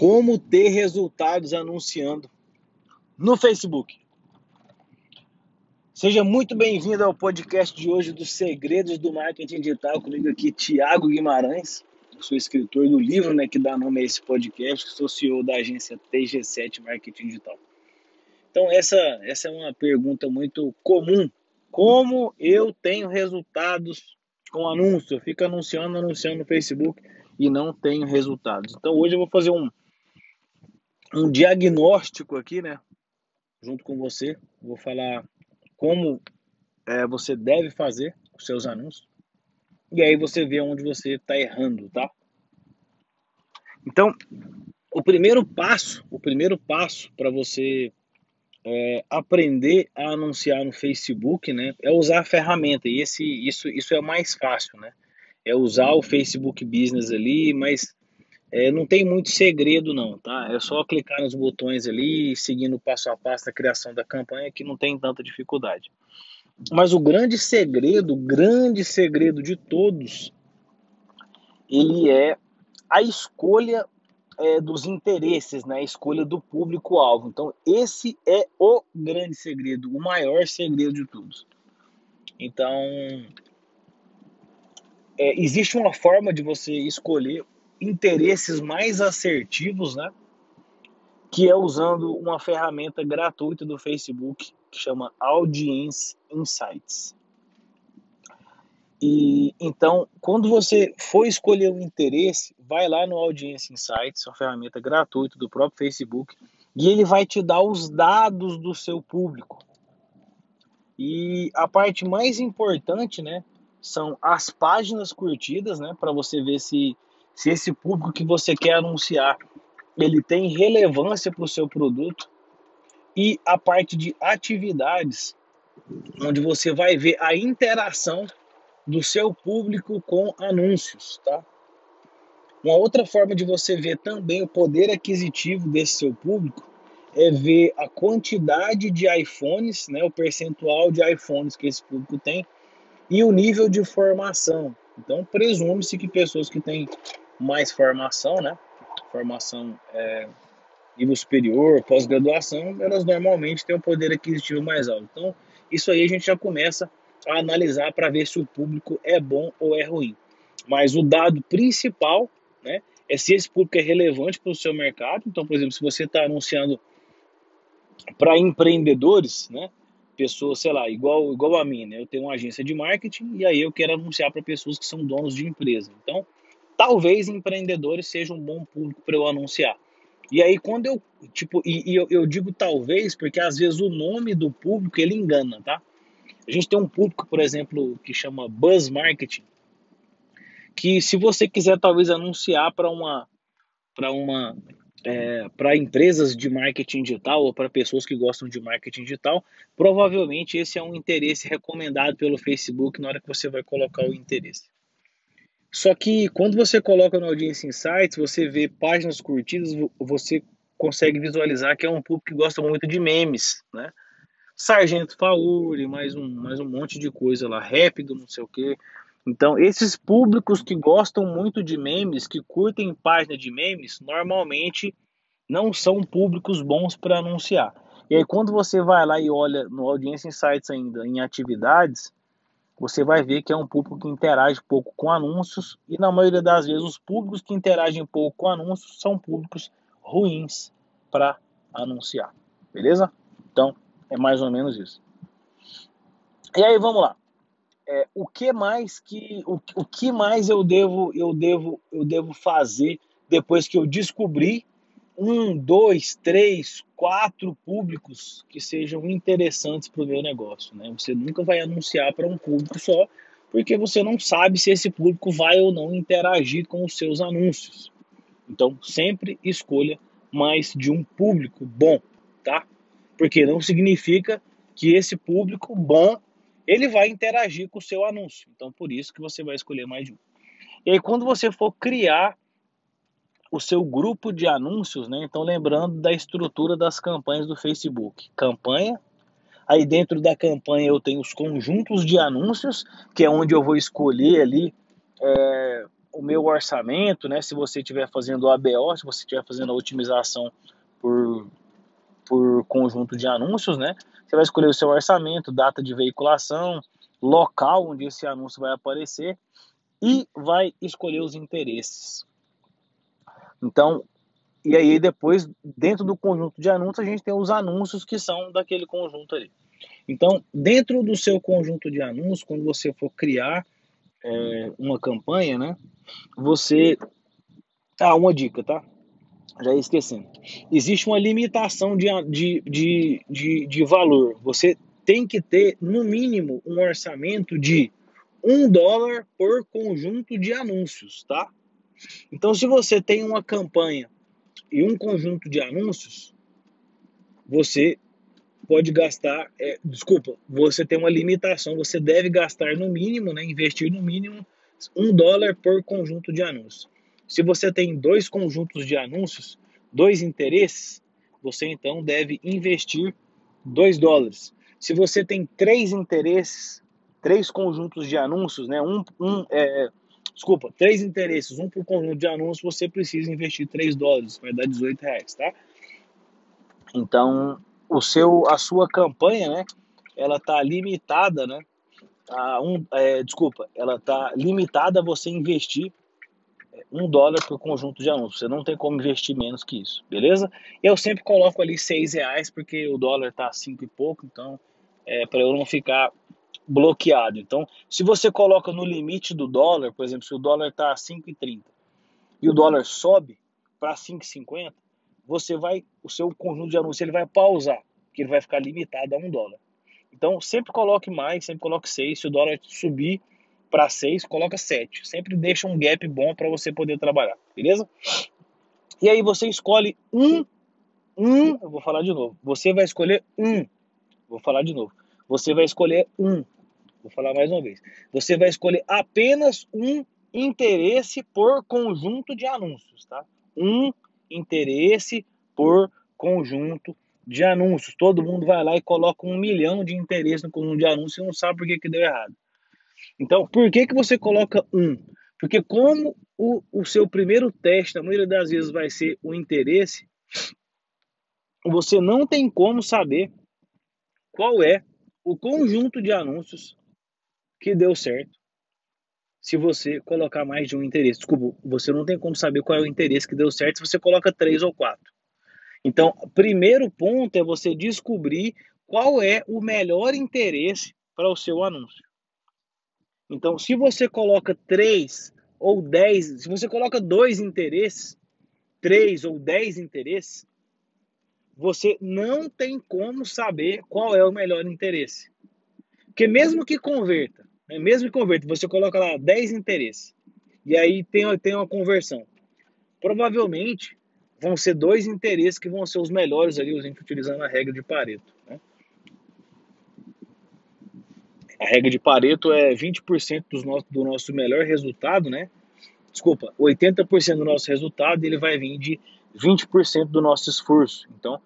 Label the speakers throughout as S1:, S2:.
S1: como ter resultados anunciando no Facebook. Seja muito bem-vindo ao podcast de hoje dos Segredos do Marketing Digital. Comigo aqui, Tiago Guimarães. Sou escritor do livro né, que dá nome a esse podcast, sou CEO da agência TG7 Marketing Digital. Então, essa, essa é uma pergunta muito comum. Como eu tenho resultados com anúncio? Eu fico anunciando, anunciando no Facebook e não tenho resultados. Então, hoje eu vou fazer um, um diagnóstico aqui, né? Junto com você. Vou falar como é, você deve fazer os seus anúncios. E aí você vê onde você está errando, tá? Então, o primeiro passo, o primeiro passo para você é, aprender a anunciar no Facebook, né, é usar a ferramenta. E esse, isso, isso é mais fácil, né? É usar o Facebook Business ali, mas é, não tem muito segredo não, tá? É só clicar nos botões ali, seguindo passo a passo a criação da campanha que não tem tanta dificuldade. Mas o grande segredo, o grande segredo de todos, ele é a escolha é, dos interesses, né? a escolha do público-alvo. Então, esse é o grande segredo, o maior segredo de todos. Então, é, existe uma forma de você escolher interesses mais assertivos, né? Que é usando uma ferramenta gratuita do Facebook que chama Audience Insights. E então, quando você for escolher um interesse, vai lá no Audience Insights, uma ferramenta gratuita do próprio Facebook, e ele vai te dar os dados do seu público. E a parte mais importante, né, são as páginas curtidas, né, para você ver se se esse público que você quer anunciar ele tem relevância para o seu produto e a parte de atividades onde você vai ver a interação do seu público com anúncios, tá? Uma outra forma de você ver também o poder aquisitivo desse seu público é ver a quantidade de iPhones, né, o percentual de iPhones que esse público tem e o nível de formação. Então, presume-se que pessoas que têm mais formação, né? Formação é, nível superior, pós-graduação, elas normalmente têm um poder aquisitivo mais alto. Então, isso aí a gente já começa a analisar para ver se o público é bom ou é ruim. Mas o dado principal, né, é se esse público é relevante para o seu mercado. Então, por exemplo, se você está anunciando para empreendedores, né, pessoas, sei lá, igual, igual a mim, né, eu tenho uma agência de marketing e aí eu quero anunciar para pessoas que são donos de empresa. Então, talvez empreendedores sejam um bom público para eu anunciar. E aí quando eu, tipo, e, e eu, eu, digo talvez porque às vezes o nome do público ele engana, tá? A gente tem um público, por exemplo, que chama Buzz Marketing, que se você quiser talvez anunciar para uma para uma é, para empresas de marketing digital ou para pessoas que gostam de marketing digital, provavelmente esse é um interesse recomendado pelo Facebook na hora que você vai colocar o interesse. Só que quando você coloca no Audience Insights, você vê páginas curtidas, você consegue visualizar que é um público que gosta muito de memes, né? Sargento Fauri, mais um, mais um monte de coisa lá, rápido, não sei o quê. Então, esses públicos que gostam muito de memes, que curtem página de memes, normalmente não são públicos bons para anunciar. E aí, quando você vai lá e olha no Audience Insights ainda em atividades, você vai ver que é um público que interage pouco com anúncios e na maioria das vezes os públicos que interagem pouco com anúncios são públicos ruins para anunciar, beleza? Então é mais ou menos isso. E aí vamos lá. É, o que mais que o, o que mais eu devo eu devo eu devo fazer depois que eu descobri um, dois, três, quatro públicos que sejam interessantes para o meu negócio. Né? Você nunca vai anunciar para um público só, porque você não sabe se esse público vai ou não interagir com os seus anúncios. Então, sempre escolha mais de um público bom, tá? Porque não significa que esse público bom ele vai interagir com o seu anúncio. Então, por isso que você vai escolher mais de um. E aí, quando você for criar o seu grupo de anúncios, né? Então, lembrando da estrutura das campanhas do Facebook. Campanha, aí dentro da campanha eu tenho os conjuntos de anúncios, que é onde eu vou escolher ali é, o meu orçamento, né? Se você estiver fazendo o ABO, se você estiver fazendo a otimização por, por conjunto de anúncios, né? Você vai escolher o seu orçamento, data de veiculação, local onde esse anúncio vai aparecer e vai escolher os interesses. Então, e aí depois, dentro do conjunto de anúncios, a gente tem os anúncios que são daquele conjunto ali. Então, dentro do seu conjunto de anúncios, quando você for criar é, uma campanha, né? Você. Ah, uma dica, tá? Já esquecendo. Existe uma limitação de, de, de, de, de valor. Você tem que ter, no mínimo, um orçamento de um dólar por conjunto de anúncios, tá? Então, se você tem uma campanha e um conjunto de anúncios, você pode gastar, é, desculpa, você tem uma limitação, você deve gastar no mínimo, né, investir no mínimo um dólar por conjunto de anúncios. Se você tem dois conjuntos de anúncios, dois interesses, você então deve investir dois dólares. Se você tem três interesses, três conjuntos de anúncios, né, um, um é, desculpa, três interesses, um por conjunto de anúncios, você precisa investir 3 dólares, vai dar 18 reais, tá? Então, o seu, a sua campanha, né, ela tá limitada, né, a um, é, desculpa, ela tá limitada a você investir um dólar por conjunto de anúncios. Você não tem como investir menos que isso, beleza? Eu sempre coloco ali seis reais porque o dólar tá cinco e pouco, então é para eu não ficar bloqueado. Então, se você coloca no limite do dólar, por exemplo, se o dólar está a 5,30 e o dólar sobe para 5,50, você vai, o seu conjunto de anúncios ele vai pausar, que ele vai ficar limitado a um dólar. Então, sempre coloque mais, sempre coloque 6. Se o dólar subir para 6, coloca 7. Sempre deixa um gap bom para você poder trabalhar, beleza? E aí você escolhe um, um, eu vou falar de novo. Você vai escolher um, vou falar de novo. Você vai escolher um Vou falar mais uma vez. Você vai escolher apenas um interesse por conjunto de anúncios, tá? Um interesse por conjunto de anúncios. Todo mundo vai lá e coloca um milhão de interesses no conjunto de anúncios e não sabe por que, que deu errado. Então, por que, que você coloca um? Porque como o, o seu primeiro teste, na maioria das vezes, vai ser o interesse, você não tem como saber qual é o conjunto de anúncios que deu certo se você colocar mais de um interesse. Desculpa, você não tem como saber qual é o interesse que deu certo se você coloca três ou quatro. Então, primeiro ponto é você descobrir qual é o melhor interesse para o seu anúncio. Então, se você coloca três ou dez, se você coloca dois interesses, três ou dez interesses, você não tem como saber qual é o melhor interesse. Porque mesmo que converta, né? Mesmo que converta, você coloca lá 10 interesses e aí tem, tem uma conversão. Provavelmente vão ser dois interesses que vão ser os melhores ali, utilizando a regra de Pareto. Né? A regra de Pareto é 20% dos nosso, do nosso melhor resultado, né? Desculpa, 80% do nosso resultado ele vai vir de 20% do nosso esforço. Então,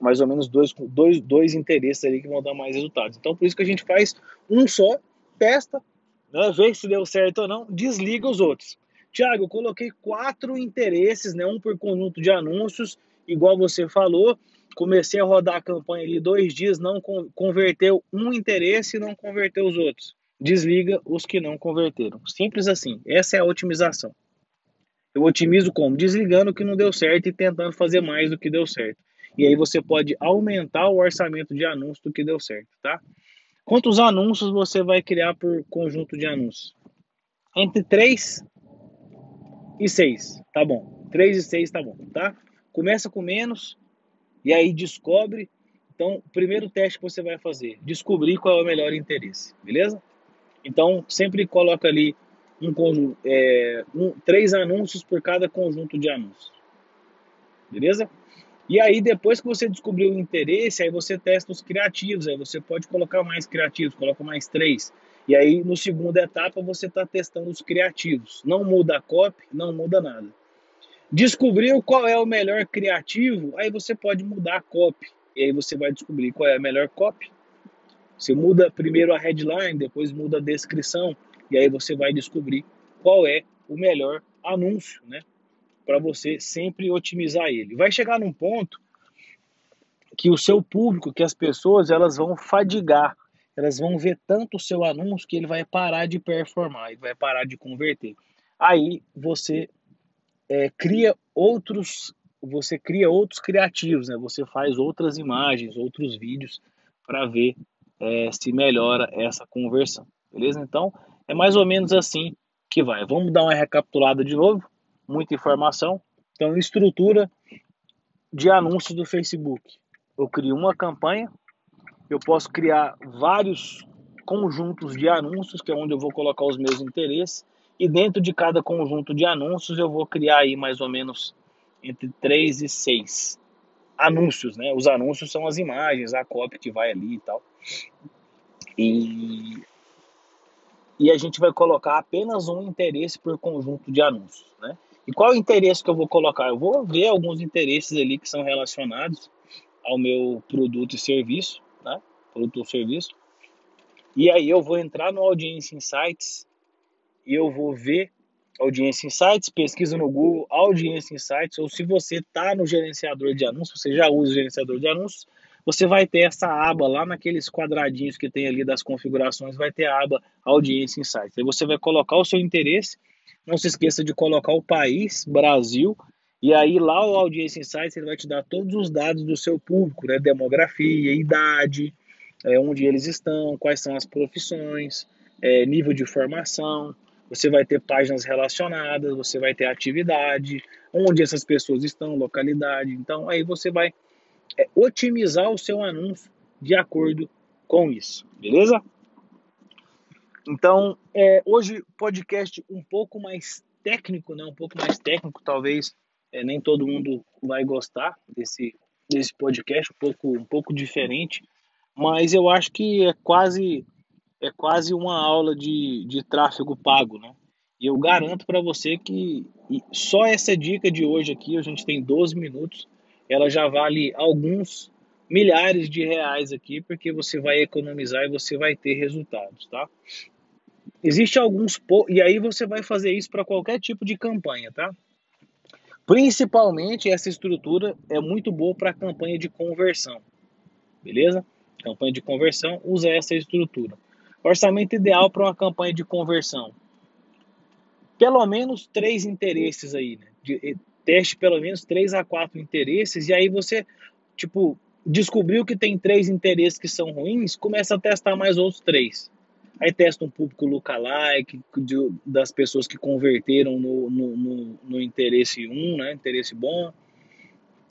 S1: mais ou menos dois, dois, dois interesses ali que vão dar mais resultados. Então, por isso que a gente faz um só testa, né, vê se deu certo ou não, desliga os outros. Tiago, eu coloquei quatro interesses, né, um por conjunto de anúncios, igual você falou. Comecei a rodar a campanha ali dois dias, não converteu um interesse e não converteu os outros. Desliga os que não converteram. Simples assim. Essa é a otimização. Eu otimizo como? Desligando o que não deu certo e tentando fazer mais do que deu certo. E aí você pode aumentar o orçamento de anúncio do que deu certo, tá? Quantos anúncios você vai criar por conjunto de anúncios? Entre 3 e 6, tá bom. 3 e 6 tá bom, tá? Começa com menos e aí descobre. Então, primeiro teste que você vai fazer, descobrir qual é o melhor interesse, beleza? Então, sempre coloca ali um conjunto, é, um, três anúncios por cada conjunto de anúncios, beleza? E aí, depois que você descobriu o interesse, aí você testa os criativos, aí você pode colocar mais criativos, coloca mais três. E aí, no segunda etapa, você está testando os criativos. Não muda a copy, não muda nada. Descobriu qual é o melhor criativo, aí você pode mudar a copy. E aí você vai descobrir qual é a melhor copy. Você muda primeiro a headline, depois muda a descrição, e aí você vai descobrir qual é o melhor anúncio, né? Para você sempre otimizar ele. Vai chegar num ponto que o seu público, que as pessoas, elas vão fadigar, elas vão ver tanto o seu anúncio que ele vai parar de performar, ele vai parar de converter. Aí você é, cria outros, você cria outros criativos, né? Você faz outras imagens, outros vídeos para ver é, se melhora essa conversão, beleza? Então é mais ou menos assim que vai. Vamos dar uma recapitulada de novo, muita informação. Então estrutura de anúncios do Facebook. Eu crio uma campanha, eu posso criar vários conjuntos de anúncios, que é onde eu vou colocar os meus interesses, e dentro de cada conjunto de anúncios eu vou criar aí mais ou menos entre 3 e 6 anúncios, né? Os anúncios são as imagens, a cópia que vai ali e tal. E, e a gente vai colocar apenas um interesse por conjunto de anúncios, né? E qual o interesse que eu vou colocar? Eu vou ver alguns interesses ali que são relacionados ao meu produto e serviço, né? Produto ou serviço. E aí eu vou entrar no Audience Insights e eu vou ver Audiência Insights, pesquisa no Google Audiência Insights, ou se você está no gerenciador de anúncios, você já usa o gerenciador de anúncios, você vai ter essa aba lá naqueles quadradinhos que tem ali das configurações, vai ter a aba Audiência Insights. Aí você vai colocar o seu interesse, não se esqueça de colocar o país, Brasil, e aí lá o Audiência Insights ele vai te dar todos os dados do seu público, né? demografia, idade, é, onde eles estão, quais são as profissões, é, nível de formação, você vai ter páginas relacionadas, você vai ter atividade, onde essas pessoas estão, localidade. Então, aí você vai é, otimizar o seu anúncio de acordo com isso, beleza? Então, é, hoje podcast um pouco mais técnico, né? Um pouco mais técnico, talvez é, nem todo mundo vai gostar desse desse podcast, um pouco um pouco diferente, mas eu acho que é quase é quase uma aula de, de tráfego pago, né? E eu garanto para você que só essa dica de hoje aqui, a gente tem 12 minutos, ela já vale alguns milhares de reais aqui, porque você vai economizar e você vai ter resultados, tá? Existe alguns e aí você vai fazer isso para qualquer tipo de campanha, tá? Principalmente essa estrutura é muito boa para campanha de conversão, beleza? Campanha de conversão usa essa estrutura. Orçamento ideal para uma campanha de conversão. Pelo menos três interesses aí, né? De, teste pelo menos três a quatro interesses, e aí você, tipo, descobriu que tem três interesses que são ruins, começa a testar mais outros três. Aí testa um público lookalike das pessoas que converteram no, no, no, no interesse 1, né? Interesse bom.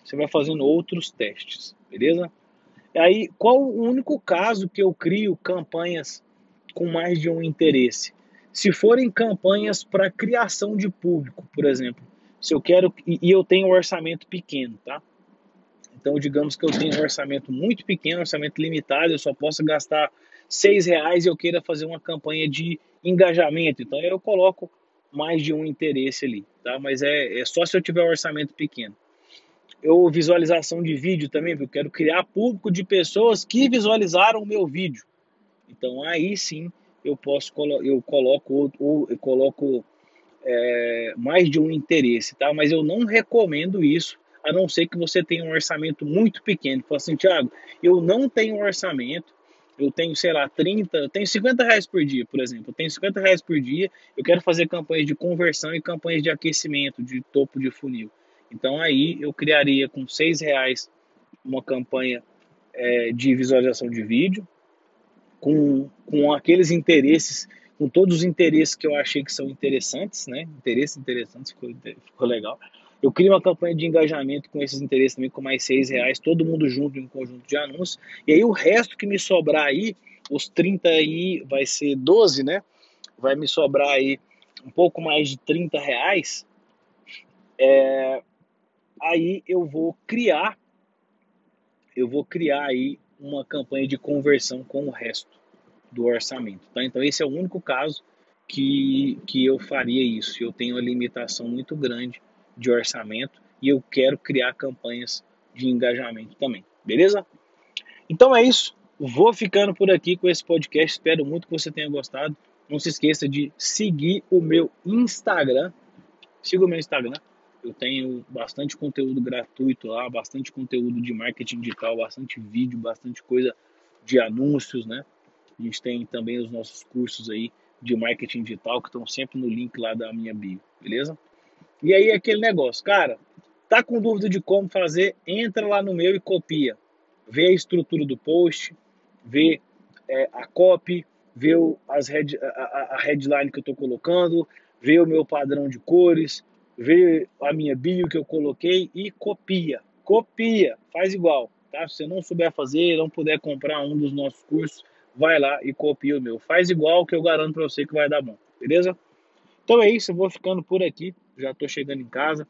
S1: Você vai fazendo outros testes, beleza? Aí, qual o único caso que eu crio campanhas com mais de um interesse. Se forem campanhas para criação de público, por exemplo, se eu quero e eu tenho um orçamento pequeno, tá? Então, digamos que eu tenho um orçamento muito pequeno, orçamento limitado, eu só posso gastar seis reais e eu queira fazer uma campanha de engajamento. Então, eu coloco mais de um interesse ali, tá? Mas é, é só se eu tiver um orçamento pequeno. Eu visualização de vídeo também, porque eu quero criar público de pessoas que visualizaram o meu vídeo. Então aí sim eu posso eu coloco ou eu coloco é, mais de um interesse, tá? Mas eu não recomendo isso, a não ser que você tenha um orçamento muito pequeno. Fala assim, Thiago, eu não tenho orçamento, eu tenho, sei lá, 30, eu tenho 50 reais por dia, por exemplo. Eu tenho 50 reais por dia, eu quero fazer campanhas de conversão e campanhas de aquecimento, de topo de funil. Então aí eu criaria com 6 reais uma campanha é, de visualização de vídeo, com, com aqueles interesses, com todos os interesses que eu achei que são interessantes, né? Interesses interessantes, ficou, ficou legal. Eu crio uma campanha de engajamento com esses interesses também, com mais seis reais, todo mundo junto em um conjunto de anúncios. E aí o resto que me sobrar aí, os 30 aí vai ser 12, né? Vai me sobrar aí um pouco mais de 30 reais. É, aí eu vou criar, eu vou criar aí uma campanha de conversão com o resto do orçamento. Tá? Então, esse é o único caso que, que eu faria isso. Eu tenho uma limitação muito grande de orçamento e eu quero criar campanhas de engajamento também. Beleza? Então é isso. Vou ficando por aqui com esse podcast. Espero muito que você tenha gostado. Não se esqueça de seguir o meu Instagram. Siga o meu Instagram. Eu tenho bastante conteúdo gratuito lá, bastante conteúdo de marketing digital, bastante vídeo, bastante coisa de anúncios, né? A gente tem também os nossos cursos aí de marketing digital que estão sempre no link lá da minha bio, beleza? E aí aquele negócio, cara, tá com dúvida de como fazer, entra lá no meu e copia. Vê a estrutura do post, vê é, a copy, vê o, as head, a, a headline que eu estou colocando, vê o meu padrão de cores, vê a minha bio que eu coloquei e copia. Copia, faz igual. Tá? Se você não souber fazer, não puder comprar um dos nossos cursos, vai lá e copia o meu. Faz igual que eu garanto para você que vai dar bom, beleza? Então é isso, eu vou ficando por aqui. Já estou chegando em casa,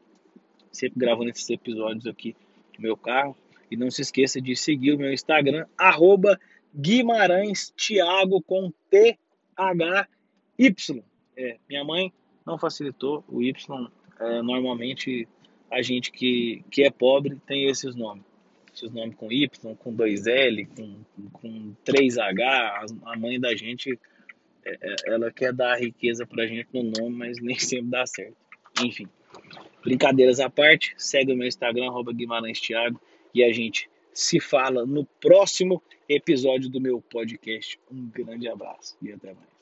S1: sempre gravando esses episódios aqui do meu carro. E não se esqueça de seguir o meu Instagram, arroba Guimarães Thiago com T-H-Y. É, minha mãe não facilitou o Y. É, normalmente a gente que, que é pobre tem esses nomes esses nomes com Y, com 2L, com, com 3H, a mãe da gente, é, é, ela quer dar riqueza pra gente no nome, mas nem sempre dá certo. Enfim, brincadeiras à parte, segue o meu Instagram, Guimarães Thiago, e a gente se fala no próximo episódio do meu podcast. Um grande abraço e até mais.